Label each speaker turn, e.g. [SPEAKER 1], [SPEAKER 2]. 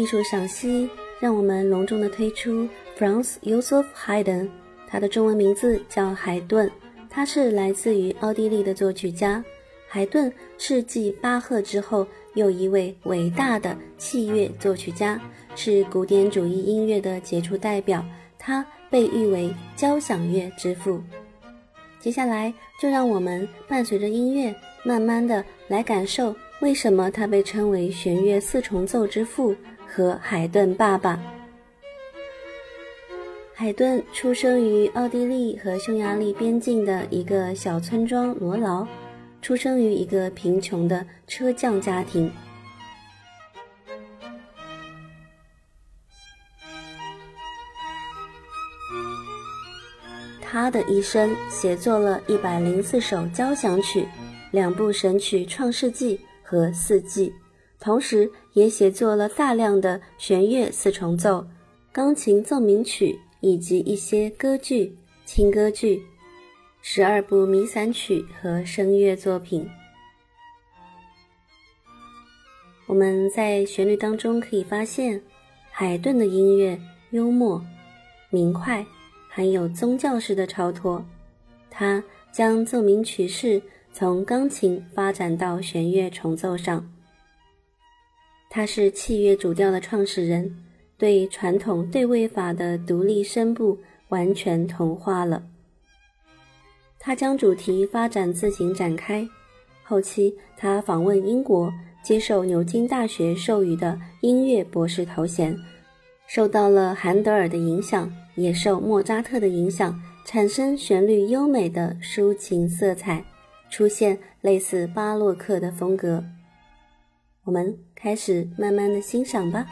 [SPEAKER 1] 艺术赏析，让我们隆重的推出 Franz Joseph Haydn，他的中文名字叫海顿，他是来自于奥地利的作曲家。海顿是继巴赫之后又一位伟大的器乐作曲家，是古典主义音乐的杰出代表，他被誉为交响乐之父。接下来，就让我们伴随着音乐，慢慢的来感受。为什么他被称为弦乐四重奏之父和海顿爸爸？海顿出生于奥地利和匈牙利边境的一个小村庄罗劳，出生于一个贫穷的车匠家庭。他的一生写作了一百零四首交响曲，两部神曲《创世纪》。和四季，同时也写作了大量的弦乐四重奏、钢琴奏鸣曲以及一些歌剧、轻歌剧、十二部弥散曲和声乐作品。我们在旋律当中可以发现，海顿的音乐幽默、明快，含有宗教式的超脱。他将奏鸣曲式。从钢琴发展到弦乐重奏上，他是器乐主调的创始人，对传统对位法的独立声部完全同化了。他将主题发展自行展开。后期，他访问英国，接受牛津大学授予的音乐博士头衔，受到了韩德尔的影响，也受莫扎特的影响，产生旋律优美的抒情色彩。出现类似巴洛克的风格，我们开始慢慢的欣赏吧。